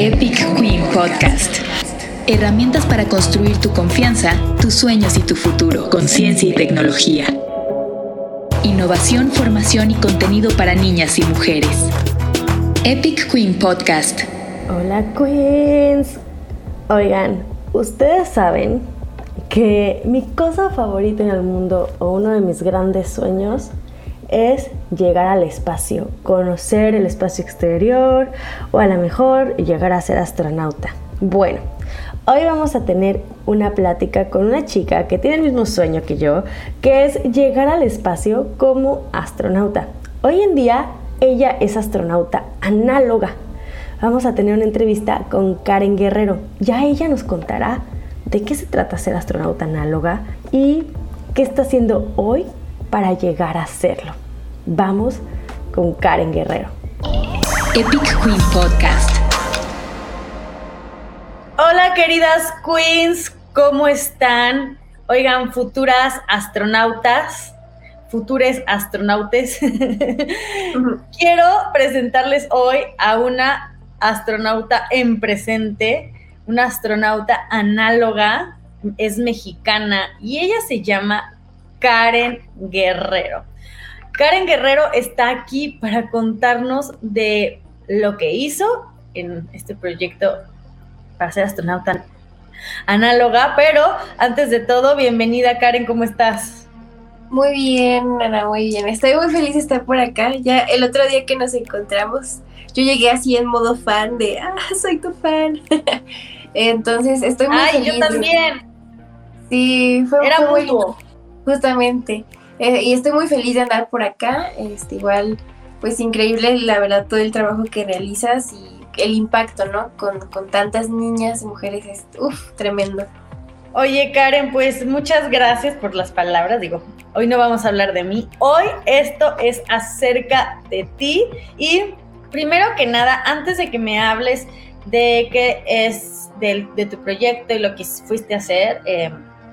Epic Queen Podcast. Herramientas para construir tu confianza, tus sueños y tu futuro con ciencia y tecnología. Innovación, formación y contenido para niñas y mujeres. Epic Queen Podcast. Hola Queens. Oigan, ustedes saben que mi cosa favorita en el mundo o uno de mis grandes sueños es llegar al espacio, conocer el espacio exterior o a lo mejor llegar a ser astronauta. Bueno, hoy vamos a tener una plática con una chica que tiene el mismo sueño que yo, que es llegar al espacio como astronauta. Hoy en día ella es astronauta análoga. Vamos a tener una entrevista con Karen Guerrero. Ya ella nos contará de qué se trata ser astronauta análoga y qué está haciendo hoy para llegar a serlo. Vamos con Karen Guerrero. Epic Queen Podcast. Hola queridas queens, ¿cómo están? Oigan, futuras astronautas, futures astronautes. Quiero presentarles hoy a una astronauta en presente, una astronauta análoga, es mexicana y ella se llama Karen Guerrero. Karen Guerrero está aquí para contarnos de lo que hizo en este proyecto para ser astronauta análoga, pero antes de todo, bienvenida Karen, ¿cómo estás? Muy bien, Ana, muy bien. Estoy muy feliz de estar por acá. Ya el otro día que nos encontramos, yo llegué así en modo fan de, ah, soy tu fan. Entonces, estoy muy Ay, feliz. yo también. Sí, fue, Era muy mutuo. Justamente. Eh, y estoy muy feliz de andar por acá. Este, igual, pues increíble, la verdad, todo el trabajo que realizas y el impacto, ¿no? Con, con tantas niñas y mujeres es, uff, tremendo. Oye, Karen, pues muchas gracias por las palabras. Digo, hoy no vamos a hablar de mí. Hoy esto es acerca de ti. Y primero que nada, antes de que me hables de qué es del- de, tu proyecto y lo que fuiste a hacer eh,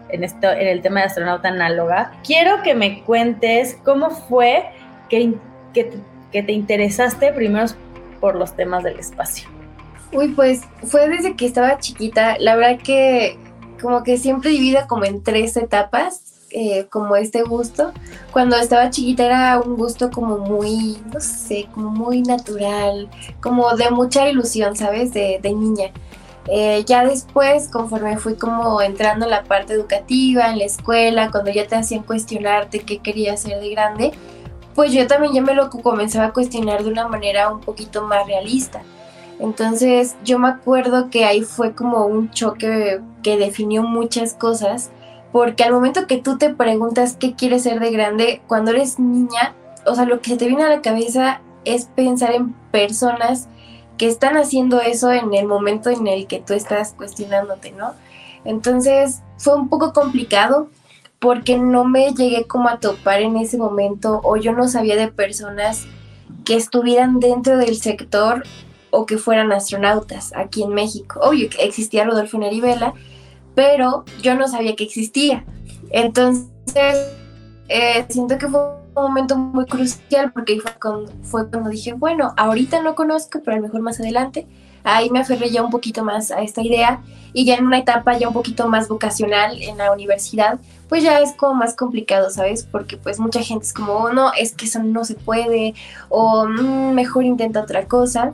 en, esto, en el tema de astronauta análoga, quiero que me cuentes cómo fue que, que, que te interesaste primero por los temas del espacio. Uy, pues fue desde que estaba chiquita. La verdad que como que siempre divido como en tres etapas, eh, como este gusto. Cuando estaba chiquita era un gusto como muy, no sé, como muy natural, como de mucha ilusión, ¿sabes? De, de niña. Eh, ya después, conforme fui como entrando en la parte educativa, en la escuela, cuando ya te hacían cuestionarte qué querías ser de grande, pues yo también ya me lo comenzaba a cuestionar de una manera un poquito más realista. Entonces yo me acuerdo que ahí fue como un choque que definió muchas cosas, porque al momento que tú te preguntas qué quieres ser de grande, cuando eres niña, o sea, lo que se te viene a la cabeza es pensar en personas que están haciendo eso en el momento en el que tú estás cuestionándote, ¿no? Entonces fue un poco complicado porque no me llegué como a topar en ese momento o yo no sabía de personas que estuvieran dentro del sector o que fueran astronautas aquí en México. Obvio que existía Rodolfo Nerivela, pero yo no sabía que existía. Entonces, eh, siento que fue momento muy crucial porque fue cuando, fue cuando dije, bueno, ahorita no conozco, pero a lo mejor más adelante. Ahí me aferré ya un poquito más a esta idea y ya en una etapa ya un poquito más vocacional en la universidad, pues ya es como más complicado, ¿sabes? Porque pues mucha gente es como, oh, no, es que eso no se puede o "Mm, mejor intenta otra cosa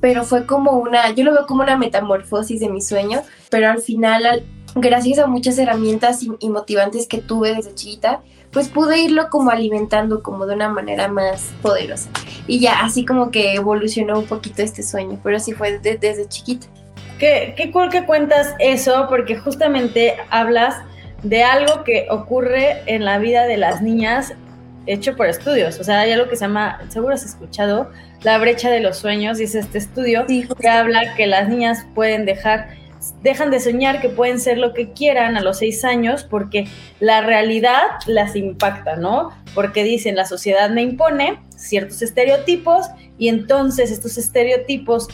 pero fue como una, yo lo veo como una metamorfosis de mi sueño, pero al final, al- gracias a muchas herramientas y, y motivantes que tuve desde chiquita, pues pude irlo como alimentando como de una manera más poderosa. Y ya así como que evolucionó un poquito este sueño, pero sí fue de- desde chiquita. Qué, qué cool que cuentas eso, porque justamente hablas de algo que ocurre en la vida de las niñas hecho por estudios. O sea, hay algo que se llama, seguro has escuchado, la brecha de los sueños, y es este estudio que habla que las niñas pueden dejar, dejan de soñar que pueden ser lo que quieran a los seis años porque la realidad las impacta, ¿no? Porque dicen, la sociedad me impone ciertos estereotipos y entonces estos estereotipos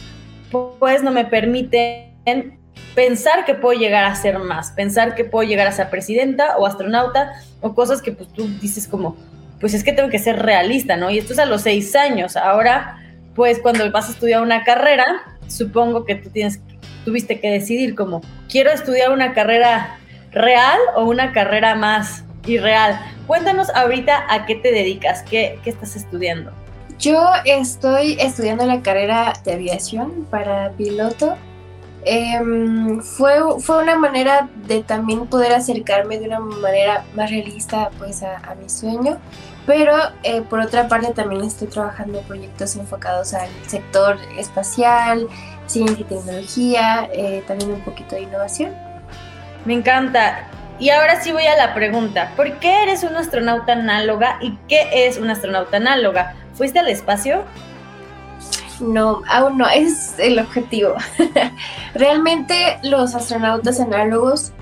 pues no me permiten pensar que puedo llegar a ser más, pensar que puedo llegar a ser presidenta o astronauta o cosas que pues tú dices como, pues es que tengo que ser realista, ¿no? Y esto es a los seis años. Ahora, pues cuando vas a estudiar una carrera, supongo que tú tienes, tuviste que decidir como, quiero estudiar una carrera real o una carrera más irreal. Cuéntanos ahorita a qué te dedicas, qué, qué estás estudiando. Yo estoy estudiando la carrera de aviación para piloto. Em, fue, fue una manera de también poder acercarme de una manera más realista pues a, mi sueño. Pero eh, por otra parte también estoy trabajando en proyectos enfocados al sector espacial, ciencia y tecnología, eh, también un poquito de innovación. Me encanta. Y ahora sí voy a la pregunta. ¿Por qué eres un astronauta análoga y qué es un astronauta análoga? ¿Fuiste al espacio? No, aún no, es el objetivo. Realmente los astronautas análogos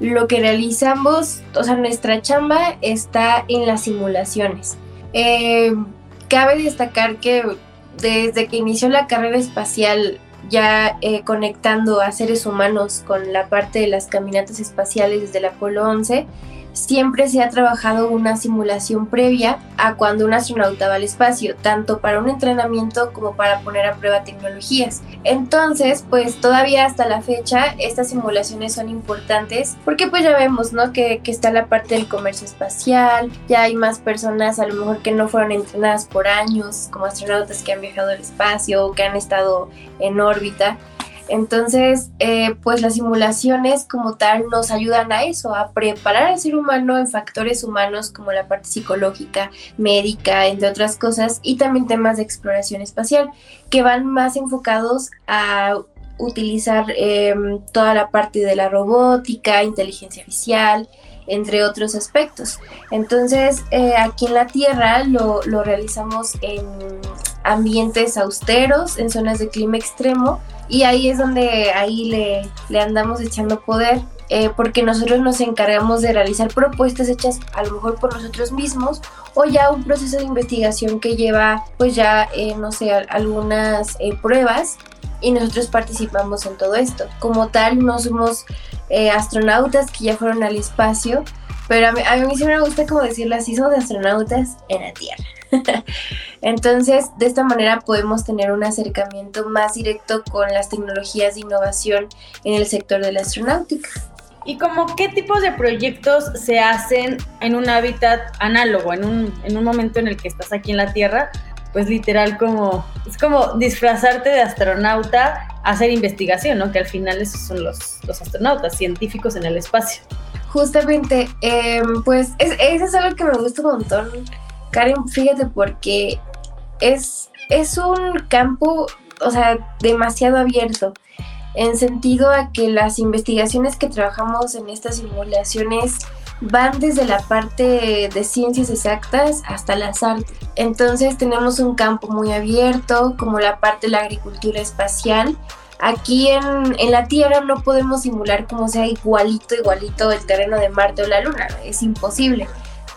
lo que realizamos, o sea, nuestra chamba está en las simulaciones. Eh, cabe destacar que desde que inició la carrera espacial, ya eh, conectando a seres humanos con la parte de las caminatas espaciales desde el Apolo 11, siempre se ha trabajado una simulación previa a cuando un astronauta va al espacio, tanto para un entrenamiento como para poner a prueba tecnologías. Entonces, pues todavía hasta la fecha estas simulaciones son importantes porque pues ya vemos, ¿no? Que, que está la parte del comercio espacial, ya hay más personas a lo mejor que no fueron entrenadas por años como astronautas que han viajado al espacio o que han estado en órbita. Entonces, eh, pues las simulaciones como tal nos ayudan a eso, a preparar al ser humano en factores humanos como la parte psicológica, médica, entre otras cosas, y también temas de exploración espacial, que van más enfocados a utilizar em, toda la parte de la robótica, inteligencia artificial, entre otros aspectos. Entonces, eh, aquí en la Tierra lo, lo realizamos en ambientes austeros, en zonas de clima extremo, y ahí es donde ahí le, le andamos echando poder. Eh, porque nosotros nos encargamos de realizar propuestas hechas a lo mejor por nosotros mismos o ya un proceso de investigación que lleva pues ya eh, no sé algunas eh, pruebas y nosotros participamos en todo esto como tal no somos astronautas que ya fueron al espacio pero a mí, a mí sí me gusta como decirlo así somos astronautas en la Tierra Entonces, de esta manera podemos tener un acercamiento más directo con las tecnologías de innovación en el sector de la astronáutica. ¿Y como qué tipos de proyectos se hacen en un hábitat análogo, en un, en un momento en el que estás aquí en la Tierra? Pues literal como, es como disfrazarte de astronauta, hacer investigación, ¿no? Que al final esos son los, los astronautas, científicos en el espacio. Justamente, em, pues es, eso es algo que me gusta un montón Karen, fíjate porque es, es un campo, o sea, demasiado abierto, en sentido a que las investigaciones que trabajamos en estas simulaciones van desde la parte de ciencias exactas hasta las artes. Entonces tenemos un campo muy abierto, como la parte de la agricultura espacial. Aquí en, en, la Tierra no podemos simular como sea igualito, igualito el terreno de Marte o la Luna, es imposible.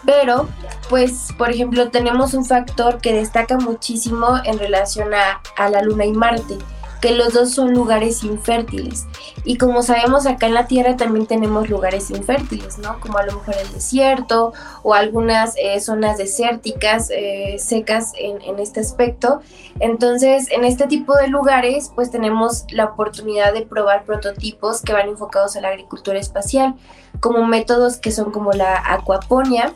Pero, pues, por ejemplo, tenemos un factor que destaca muchísimo en relación a, a la Luna y Marte, que los dos son lugares infértiles. Y como sabemos, acá en la Tierra también tenemos lugares infértiles, ¿no? Como a lo mejor el desierto o algunas eh, zonas desérticas eh, secas en, este aspecto. Entonces, en este tipo de lugares, pues tenemos la oportunidad de probar prototipos que van enfocados a la agricultura espacial, como métodos que son como la acuaponia,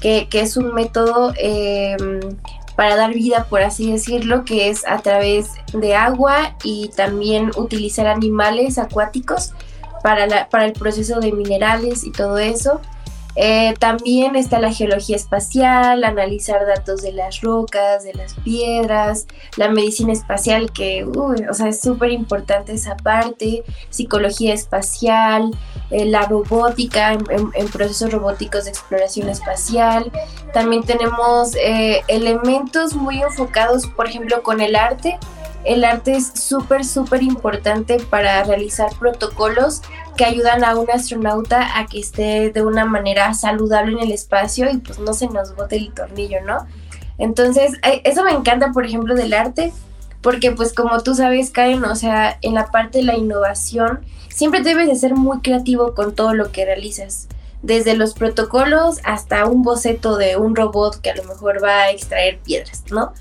que, que es un método eh, para dar vida, por así decirlo, que es a través de agua y también utilizar animales acuáticos para, para el proceso de minerales y todo eso. Eh, también está la geología espacial, analizar datos de las rocas, de las piedras, la medicina espacial, que o sea, es súper importante esa parte, psicología espacial, eh, la robótica en, procesos robóticos de exploración espacial. También tenemos eh, elementos muy enfocados, por ejemplo, con el arte el arte es súper, súper importante para realizar protocolos que ayudan a un astronauta a que esté de una manera saludable en el espacio y pues no se nos bote el tornillo, ¿no? Entonces, eso me encanta, por ejemplo, del arte, porque pues como tú sabes, Karen, o sea, en la parte de la innovación, siempre debes de ser muy creativo con todo lo que realizas desde los protocolos hasta un boceto de un robot que a lo mejor va a extraer piedras, ¿no?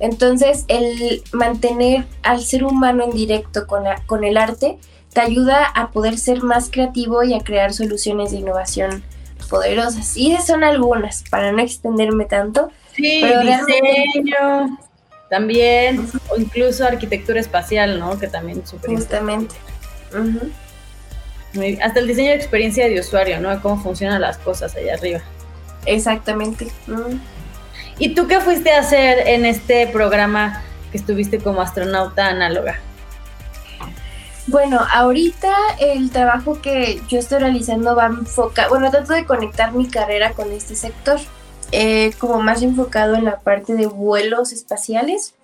Entonces, el mantener al ser humano en directo con, con el arte te ayuda a poder ser más creativo y a crear soluciones de innovación poderosas. Y esas son algunas, para no extenderme tanto. Sí, pero diseño, también, o incluso arquitectura espacial, ¿no? Que también es súper Justamente. Hasta el diseño de experiencia de usuario, ¿no? Cómo funcionan las cosas allá arriba. Exactamente. ¿Y tú qué fuiste a hacer en este programa que estuviste como astronauta análoga? Bueno, ahorita el trabajo que yo estoy realizando va a enfocar, bueno, trato de conectar mi carrera con este sector, eh, como más enfocado en la parte de vuelos espaciales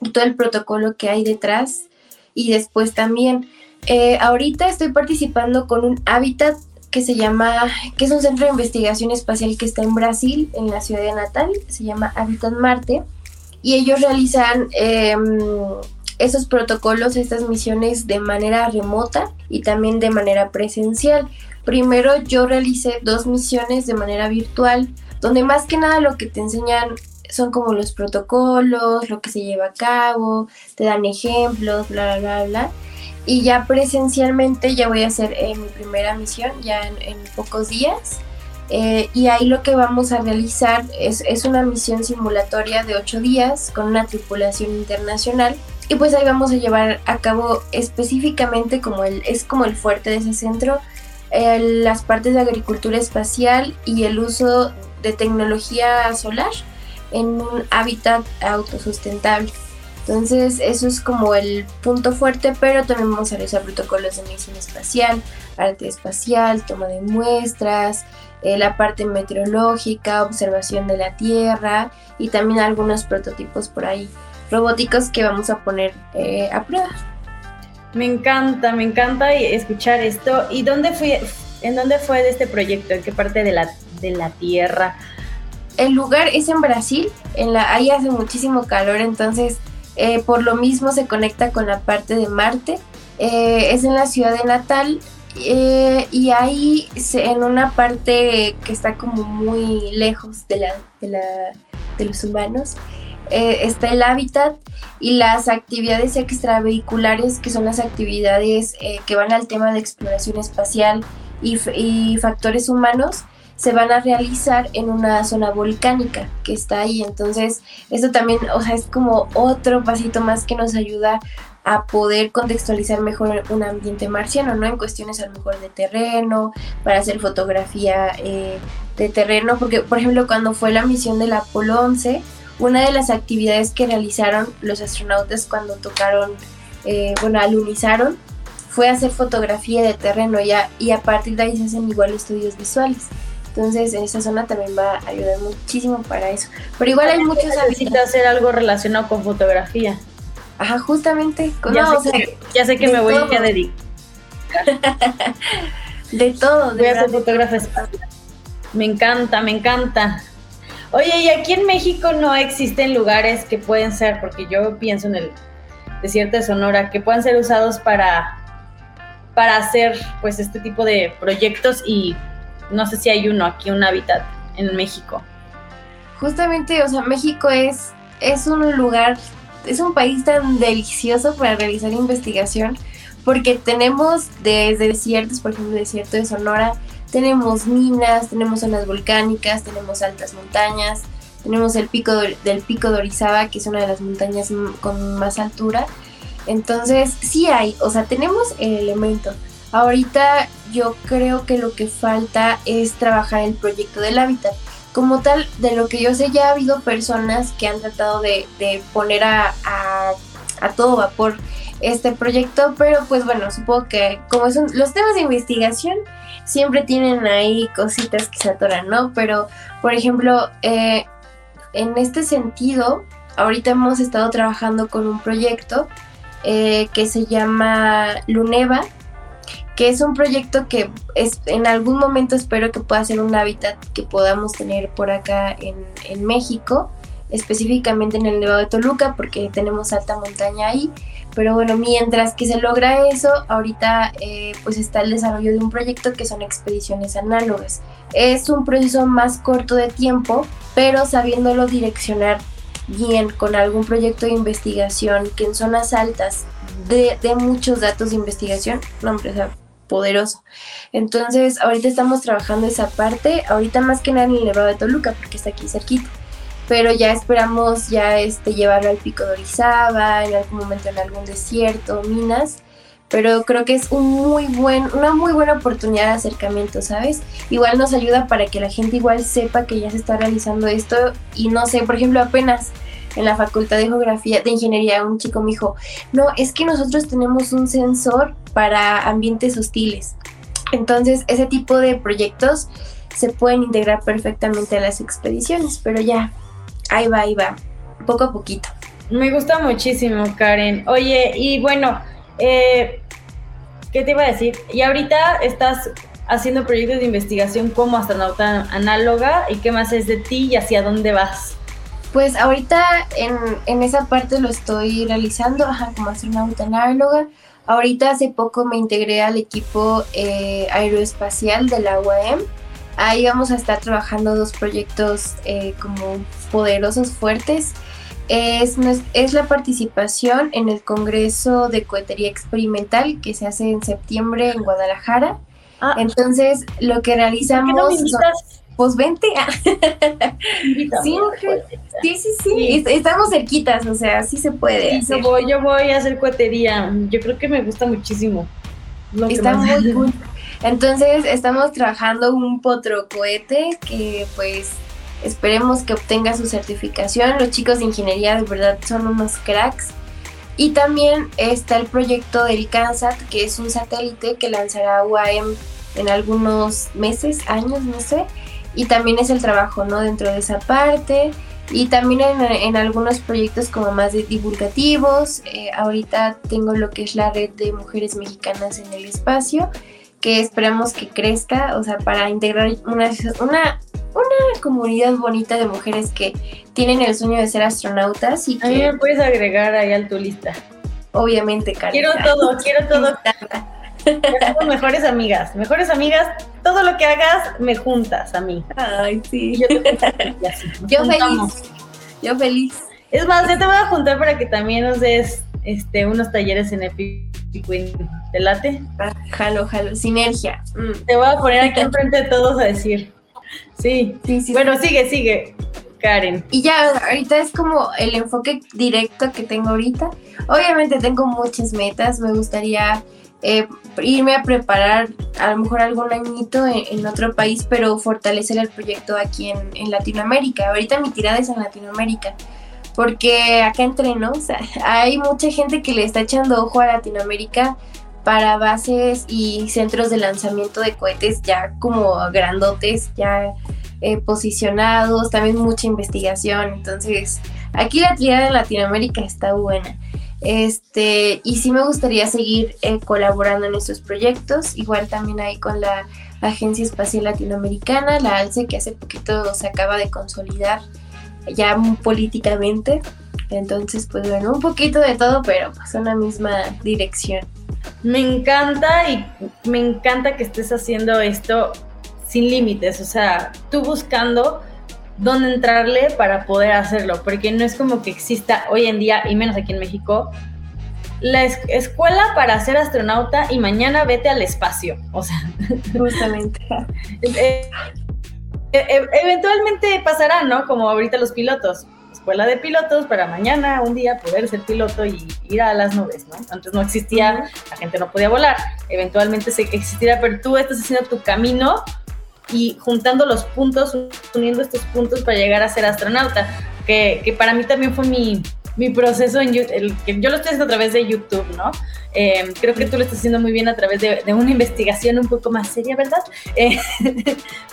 y todo el protocolo que hay detrás. Y después también, eh, ahorita estoy participando con un hábitat que se llama, que es un centro de investigación espacial que está en Brasil, en la ciudad de Natal, se llama Habitat Marte, y ellos realizan em, esos protocolos, estas misiones de manera remota y también de manera presencial. Primero yo realicé dos misiones de manera virtual, donde más que nada lo que te enseñan son como los protocolos, lo que se lleva a cabo, te dan ejemplos, bla, bla, bla, bla. Y ya presencialmente ya voy a hacer eh, mi primera misión, ya en, pocos días. Eh, y ahí lo que vamos a realizar es, es, una misión simulatoria de ocho días con una tripulación internacional y pues ahí vamos a llevar a cabo específicamente como el, es como el fuerte de ese centro, las partes de agricultura espacial y el uso de tecnología solar en un hábitat autosustentable. Entonces eso es como el punto fuerte, pero también vamos a realizar protocolos de medicina espacial, arte espacial, toma de muestras, eh, la parte meteorológica, observación de la Tierra y también algunos prototipos por ahí robóticos que vamos a poner eh, a prueba. Me encanta, me encanta escuchar esto. ¿Y dónde fue, en dónde fue de este proyecto? ¿En qué parte de la, de la Tierra? El lugar es en Brasil, en la, ahí hace muchísimo calor, entonces eh, por lo mismo se conecta con la parte de Marte. Eh, es en la ciudad de Natal y ahí en una parte que está como muy lejos de, la, de, la, de los humanos, eh, está el hábitat y las actividades extravehiculares, que son las actividades eh, que van al tema de exploración espacial y, factores humanos, se van a realizar en una zona volcánica que está ahí. Entonces, eso también, o sea, es como otro pasito más que nos ayuda a poder contextualizar mejor un ambiente marciano, ¿no? En cuestiones a lo mejor de terreno, para hacer fotografía eh, de terreno, porque por ejemplo cuando fue la misión del Apolo 11, una de las actividades que realizaron los astronautas cuando tocaron, eh, bueno, alunizaron, fue hacer fotografía de terreno ya, y a partir de ahí se hacen igual estudios visuales. Entonces, en esa zona también va a ayudar muchísimo para eso. Pero igual hay muchos... Necesita hacer algo relacionado con fotografía. Ajá, justamente. ya, sé que, ya, sé que, me voy a dedicar. de todo. De voy a ser fotógrafa Me encanta, me encanta. Oye, y aquí en México no existen lugares que pueden ser, porque yo pienso en el desierto de Sonora, que puedan ser usados para, para hacer pues este tipo de proyectos y no sé si hay uno aquí, un hábitat en México. Justamente, o sea, México es, es un lugar, es un país tan delicioso para realizar investigación, porque tenemos desde desiertos, por ejemplo, el desierto de Sonora, tenemos minas, tenemos zonas volcánicas, tenemos altas montañas, tenemos el pico del pico de Orizaba, que es una de las montañas con más altura. Entonces, sí hay, o sea, tenemos el elemento. Ahorita yo creo que lo que falta es trabajar el proyecto del hábitat. Como tal, de lo que yo sé, ya ha habido personas que han tratado de, poner a, a todo vapor este proyecto, pero pues bueno, supongo que como son los temas de investigación, siempre tienen ahí cositas que se atoran, ¿no? Pero, por ejemplo, eh, en este sentido, ahorita hemos estado trabajando con un proyecto eh, que se llama Luneva, que es un proyecto que es, en algún momento espero que pueda ser un hábitat que podamos tener por acá en, en México, específicamente en el Nevado de Toluca, porque tenemos alta montaña ahí. Pero bueno, mientras que se logra eso, ahorita eh, pues está el desarrollo de un proyecto que son expediciones análogas. Es un proceso más corto de tiempo, pero sabiéndolo direccionar bien con algún proyecto de investigación que en zonas altas de, de muchos datos de investigación, no, hombre, poderoso. Entonces, ahorita estamos trabajando esa parte, ahorita más que nada en el Nevado de Toluca, porque está aquí cerquita. Pero ya esperamos ya este, llevarlo al Pico de Orizaba, en algún momento en algún desierto, minas. Pero creo que es un muy buen, una muy buena oportunidad de acercamiento, ¿sabes? Igual nos ayuda para que la gente igual sepa que ya se está realizando esto y no sé, por ejemplo, apenas en la Facultad de Geografía, de Ingeniería, un chico me dijo, no, es que nosotros tenemos un sensor para ambientes hostiles. Entonces, ese tipo de proyectos se pueden integrar perfectamente a las expediciones, pero ya, ahí va, ahí va, poco a poquito. Me gusta muchísimo, Karen. Oye, y bueno, eh, ¿qué te iba a decir? Y ahorita estás haciendo proyectos de investigación como astronauta análoga, ¿y qué más es de ti y hacia dónde vas? Pues ahorita en, en esa parte lo estoy realizando ajá, como astronauta análoga. Ahorita hace poco me integré al equipo eh, aeroespacial de la UAM. Ahí vamos a estar trabajando dos proyectos eh, como poderosos, fuertes. Es, es la participación en el Congreso de Cohetería Experimental que se hace en septiembre en Guadalajara. Ah. Entonces, lo que realizamos... No pues vente. sí, sí, sí, sí, Estamos cerquitas, o sea, sí se puede. yo voy, yo voy a hacer cuatería. Yo creo que me gusta muchísimo. Está muy cool. Entonces, estamos trabajando un potro cohete que pues esperemos que obtenga su certificación. Los chicos de ingeniería de verdad son unos cracks. Y también está el proyecto del CANSAT, que es un satélite que lanzará UAM en algunos meses, años, no sé y también es el trabajo, ¿no? Dentro de esa parte y también en, algunos proyectos como más de divulgativos. Eh, ahorita tengo lo que es la red de mujeres mexicanas en el espacio, que esperamos que crezca, o sea, para integrar una, una, una comunidad bonita de mujeres que tienen el sueño de ser astronautas y que... A mí me puedes agregar ahí a tu lista. Obviamente, Karen. Quiero todo, quiero todo. Somos mejores amigas, mejores amigas. Todo lo que hagas me juntas a mí. Ay, sí. Yo, feliz. Yo feliz. Es más, yo te voy a juntar para que también nos des este, unos talleres en Epic ¿Te late? Ah, jalo, jalo. Sinergia. Mm. Te voy a poner aquí enfrente de todos a decir. Sí. sí, sí bueno, sigue, sigue. Karen. Y ya, ahorita es como el enfoque directo que tengo ahorita. Obviamente tengo muchas metas. Me gustaría eh, irme a preparar a lo mejor algún añito en, otro país, pero fortalecer el proyecto aquí en, Latinoamérica. Ahorita mi tirada es en Latinoamérica, porque acá entreno, o sea, hay mucha gente que le está echando ojo a Latinoamérica para bases y centros de lanzamiento de cohetes ya como grandotes, ya eh, posicionados, también mucha investigación. Entonces, aquí la tirada en Latinoamérica está buena. Este, y sí me gustaría seguir eh, colaborando en estos proyectos, igual también ahí con la Agencia Espacial Latinoamericana, la ALCE, que hace poquito se acaba de consolidar ya políticamente. Entonces, pues bueno, un poquito de todo, pero pues una misma dirección. Me encanta y me encanta que estés haciendo esto sin límites, o sea, tú buscando dónde entrarle para poder hacerlo, porque no es como que exista hoy en día, y menos aquí en México, la escuela para ser astronauta y mañana vete al espacio. O sea, justamente. Eh, eh, eh, eventualmente pasará, ¿no? Como ahorita los pilotos. Escuela de pilotos para mañana, un día, poder ser piloto y ir a las nubes, ¿no? Antes no existía, la gente no podía volar. Eventualmente se existirá, pero tú estás haciendo tu camino y juntando los puntos, uniendo estos puntos para llegar a ser astronauta, que, que para mí también fue mi, mi proceso en el yo lo estoy haciendo a través de YouTube, ¿no? Eh, creo que tú lo estás haciendo muy bien a través de, de una investigación un poco más seria, ¿verdad? Eh,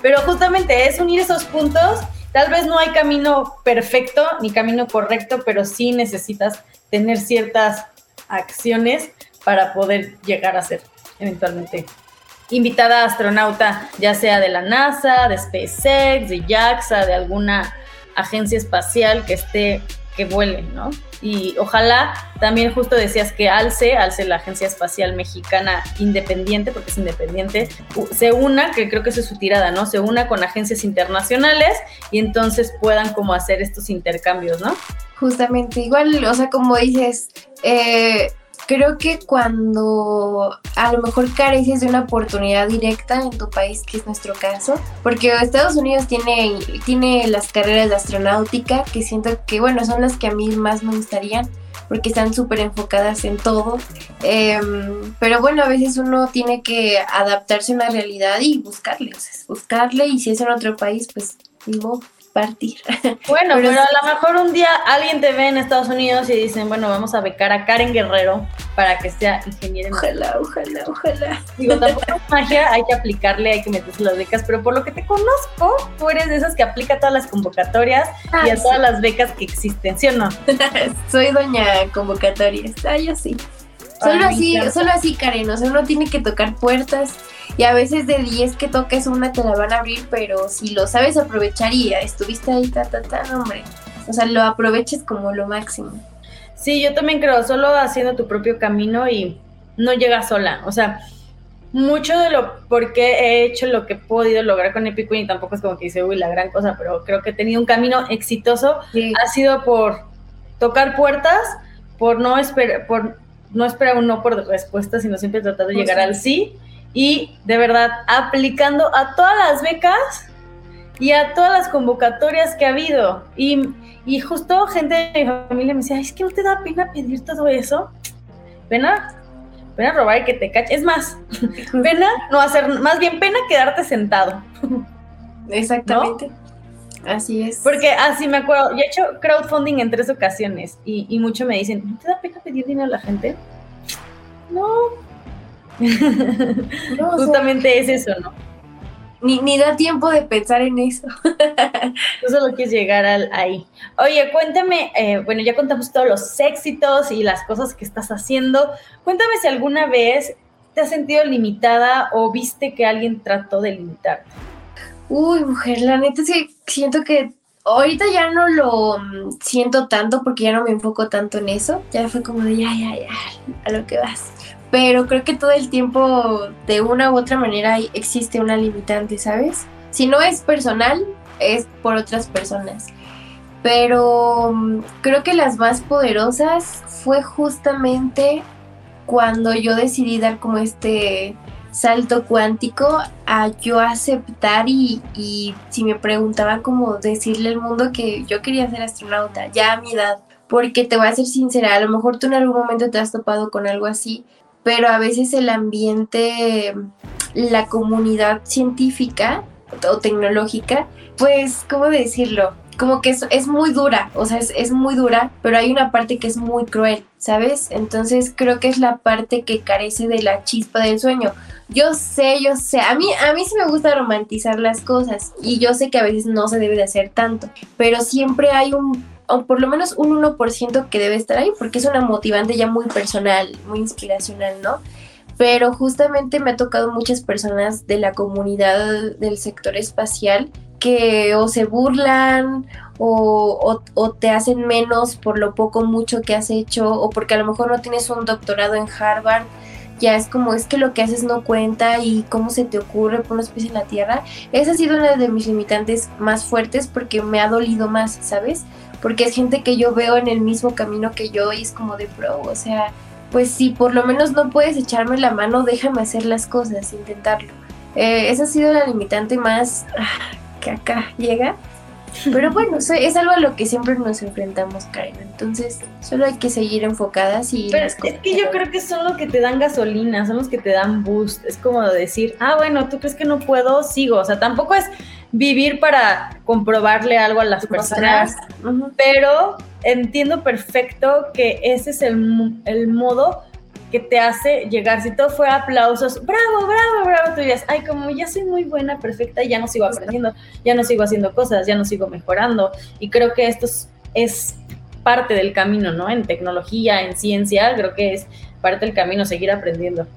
pero justamente es unir esos puntos. Tal vez no hay camino perfecto ni camino correcto, pero sí necesitas tener ciertas acciones para poder llegar a ser eventualmente invitada astronauta, ya sea de la NASA, de SpaceX, de JAXA, de alguna agencia espacial que esté que vuele, ¿no? Y ojalá también justo decías que ALCE, ALCE la Agencia Espacial Mexicana Independiente, porque es independiente, se una, que creo que es su tirada, ¿no? Se una con agencias internacionales y entonces puedan como hacer estos intercambios, ¿no? Justamente, igual, o sea, como dices, eh, creo que cuando a lo mejor careces de una oportunidad directa en tu país, que es nuestro caso, porque Estados Unidos tiene, tiene las carreras de astronáutica, que siento que, bueno, son las que a mí más me gustarían, porque están súper enfocadas en todo. Em, pero bueno, a veces uno tiene que adaptarse a una realidad y buscarle, buscarle, y si es en otro país, pues digo, partir. Bueno, pero, a lo mejor un día alguien te ve en Estados Unidos y dicen, bueno, vamos a becar a Karen Guerrero para que sea ingeniera. Ojalá, ojalá, ojalá. Digo, tampoco es magia, hay que aplicarle, hay que meterse las becas, pero por lo que te conozco, tú eres de esas que aplica todas las convocatorias y a ah, todas las becas que existen, ¿sí o no? Soy doña convocatorias, ah, yo sí. Solo así, solo así, Karen, o sea, uno tiene que tocar puertas y a veces de 10 que toques una te la van a abrir, pero si lo sabes aprovechar y estuviste ahí, ta, ta, ta, hombre, o sea, lo aproveches como lo máximo. Sí, yo también creo, solo haciendo tu propio camino y no llegas sola, o sea, mucho de lo porque he hecho lo que he podido lograr con Epic y tampoco es como que dice, uy, la gran cosa, pero creo que he tenido un camino exitoso, ha sido por tocar puertas, por no esperar, por no esperar un no por respuesta, sino siempre tratar de llegar al sí y de verdad aplicando a todas las becas y a todas las convocatorias que ha habido. Y, y justo gente de mi familia me decía, es que no te da pena pedir todo eso. Pena, pena robar y que te cache. Es más, pena no hacer, más bien pena quedarte sentado. Exactamente. Así es. Porque así me acuerdo, yo he hecho crowdfunding en tres ocasiones y, y mucho me dicen, ¿no te da pena pedir dinero a la gente? No. Justamente es eso, ¿no? Ni, ni, da tiempo de pensar en eso. Tú solo quieres llegar al, ahí. Oye, cuéntame, eh, bueno, ya contamos todos los éxitos y las cosas que estás haciendo. Cuéntame si alguna vez te has sentido limitada o viste que alguien trató de limitarte. Uy, mujer, la neta es que siento que ahorita ya no lo mm, siento tanto porque ya no me enfoco tanto en eso. Ya fue como de ya, ya, ya, a lo que vas. Pero creo que todo el tiempo, de una u otra manera, existe una limitante, ¿sabes? Si no es personal, es por otras personas. Pero mm, creo que las más poderosas fue justamente cuando yo decidí dar como este salto cuántico a yo aceptar y, si me preguntaban como decirle al mundo que yo quería ser astronauta, ya a mi edad, porque te voy a ser sincera, a lo mejor tú en algún momento te has topado con algo así, pero a veces el ambiente, la comunidad científica o tecnológica, pues, ¿cómo decirlo? Como que es, es muy dura, o sea, es, es, muy dura, pero hay una parte que es muy cruel, ¿sabes? Entonces creo que es la parte que carece de la chispa del sueño. Yo sé, yo sé, a mí, a mí sí me gusta romantizar las cosas y yo sé que a veces no se debe de hacer tanto, pero siempre hay un, o por lo menos un 1% que debe estar ahí porque es una motivante ya muy personal, muy inspiracional, ¿no? Pero justamente me ha tocado muchas personas de la comunidad del sector espacial que o se burlan o, o, te hacen menos por lo poco mucho que has hecho o porque a lo mejor no tienes un doctorado en Harvard ya es como es que lo que haces no cuenta y cómo se te ocurre poner los pies en la tierra. Esa ha sido una de mis limitantes más fuertes porque me ha dolido más, ¿sabes? Porque es gente que yo veo en el mismo camino que yo y es como de pro, o sea, pues si por lo menos no puedes echarme la mano, déjame hacer las cosas, intentarlo. Eh, esa ha sido la limitante más ah, que acá llega. Pero bueno, es algo a lo que siempre nos enfrentamos, Karen. Entonces, solo hay que seguir enfocadas y... Pero es que yo creo que son los que te dan gasolina, son los que te dan boost. Es como decir, ah, bueno, tú crees que no puedo, sigo. O sea, tampoco es vivir para comprobarle algo a las personas, pero entiendo perfecto que ese es el, el modo que te hace llegar. Si todo fue aplausos, bravo, bravo, bravo, tú dirías, ay, como ya soy muy buena, perfecta, ya no sigo aprendiendo, ya no sigo haciendo cosas, ya no sigo mejorando. Y creo que esto es, parte del camino, ¿no? En tecnología, en ciencia, creo que es parte del camino seguir aprendiendo.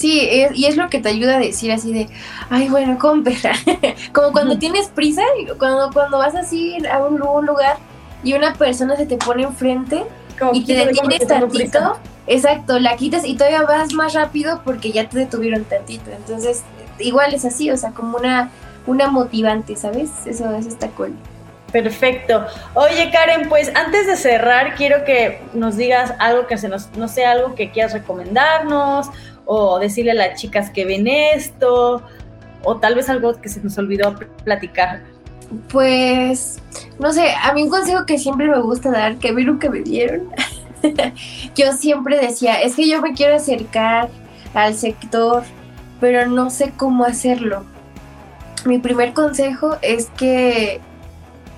Sí, y es lo que te ayuda a decir así de, ay, bueno, cómpera. Como cuando tienes prisa, cuando, cuando vas así a un lugar y una persona se te pone enfrente y te detienes tantito, exacto, la quitas y todavía vas más rápido porque ya te detuvieron tantito. Entonces, igual es así, o sea, como una, una motivante, ¿sabes? Eso, eso está cool. Perfecto. Oye, Karen, pues antes de cerrar, quiero que nos digas algo que se nos, no sé, algo que quieras recomendarnos o decirle a las chicas que ven esto o tal vez algo que se nos olvidó platicar. Pues, no sé, a mí un consejo que siempre me gusta dar, que vieron que me dieron, yo siempre decía, es que yo me quiero acercar al sector, pero no sé cómo hacerlo. Mi primer consejo es que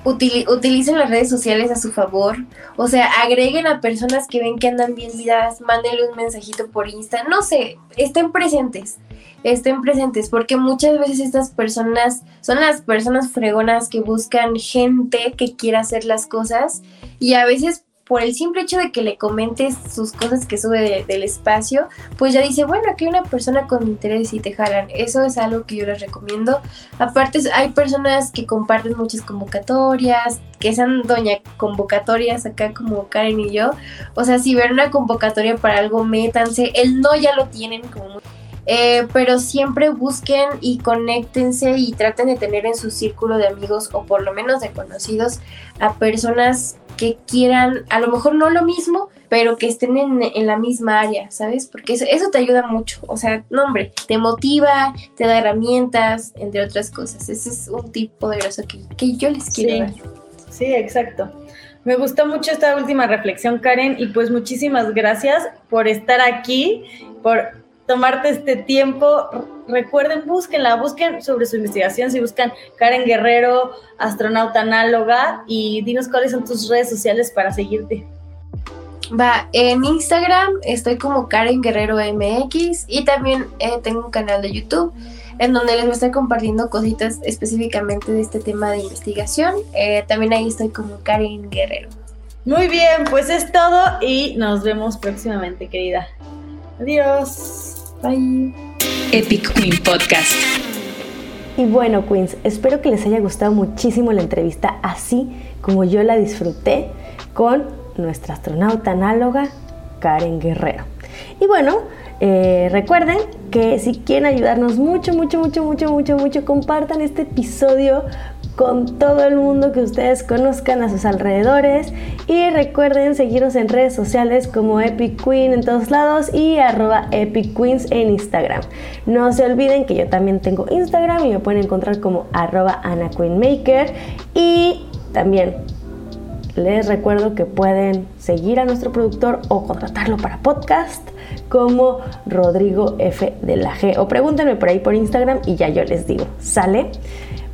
utilicen las redes sociales a su favor. O sea, agreguen a personas que ven que andan bien vidas, mándenle un mensajito por Insta. No sé, estén presentes. Estén presentes, porque muchas veces estas personas son las personas fregonas que buscan gente que quiera hacer las cosas y a veces por el simple hecho de que le comentes sus cosas que sube del espacio, pues ya dice, bueno, aquí hay una persona con interés y te jalan. Eso es algo que yo les recomiendo. Aparte, hay personas que comparten muchas convocatorias, que sean doña convocatorias acá como Karen y yo. O sea, si ven una convocatoria para algo, métanse. El no ya lo tienen como eh, pero siempre busquen y conéctense y traten de tener en su círculo de amigos o por lo menos de conocidos a personas que quieran, a lo mejor no lo mismo, pero que estén en, la misma área, ¿sabes? Porque eso, eso, te ayuda mucho. O sea, no, hombre, te motiva, te da herramientas, entre otras cosas. Ese es un tip poderoso que, que yo les quiero dar. Sí, exacto. Me gustó mucho esta última reflexión, Karen, y pues muchísimas gracias por estar aquí, por tomarte este tiempo. Recuerden, búsquenla, busquen sobre su investigación, si buscan Karen Guerrero, astronauta análoga, y dinos cuáles son tus redes sociales para seguirte. Va, en Instagram estoy como Karen Guerrero MX y también eh, tengo un canal de YouTube en donde les voy a estar compartiendo cositas específicamente de este tema de investigación. Eh, también ahí estoy como Karen Guerrero. Muy bien, pues es todo y nos vemos próximamente, querida. Adiós. Bye. Epic Queen Podcast. Y bueno, Queens, espero que les haya gustado muchísimo la entrevista, así como yo la disfruté con nuestra astronauta análoga, Karen Guerrero. Y bueno, eh, recuerden que si quieren ayudarnos mucho, mucho, mucho, mucho, mucho, mucho, compartan este episodio con todo el mundo que ustedes conozcan a sus alrededores y recuerden seguirnos en redes sociales como Epic Queen en todos lados y arroba en Instagram. No se olviden que yo también tengo Instagram y me pueden encontrar como arroba y también les recuerdo que pueden seguir a nuestro productor o contratarlo para podcast como Rodrigo F de la G o pregúntenme por ahí por Instagram y ya yo les digo, ¿sale?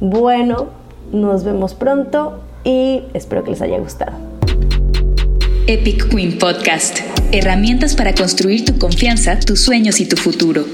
Bueno, nos vemos pronto y espero que les haya gustado. Epic Queen Podcast. Herramientas para construir tu confianza, tus sueños y tu futuro.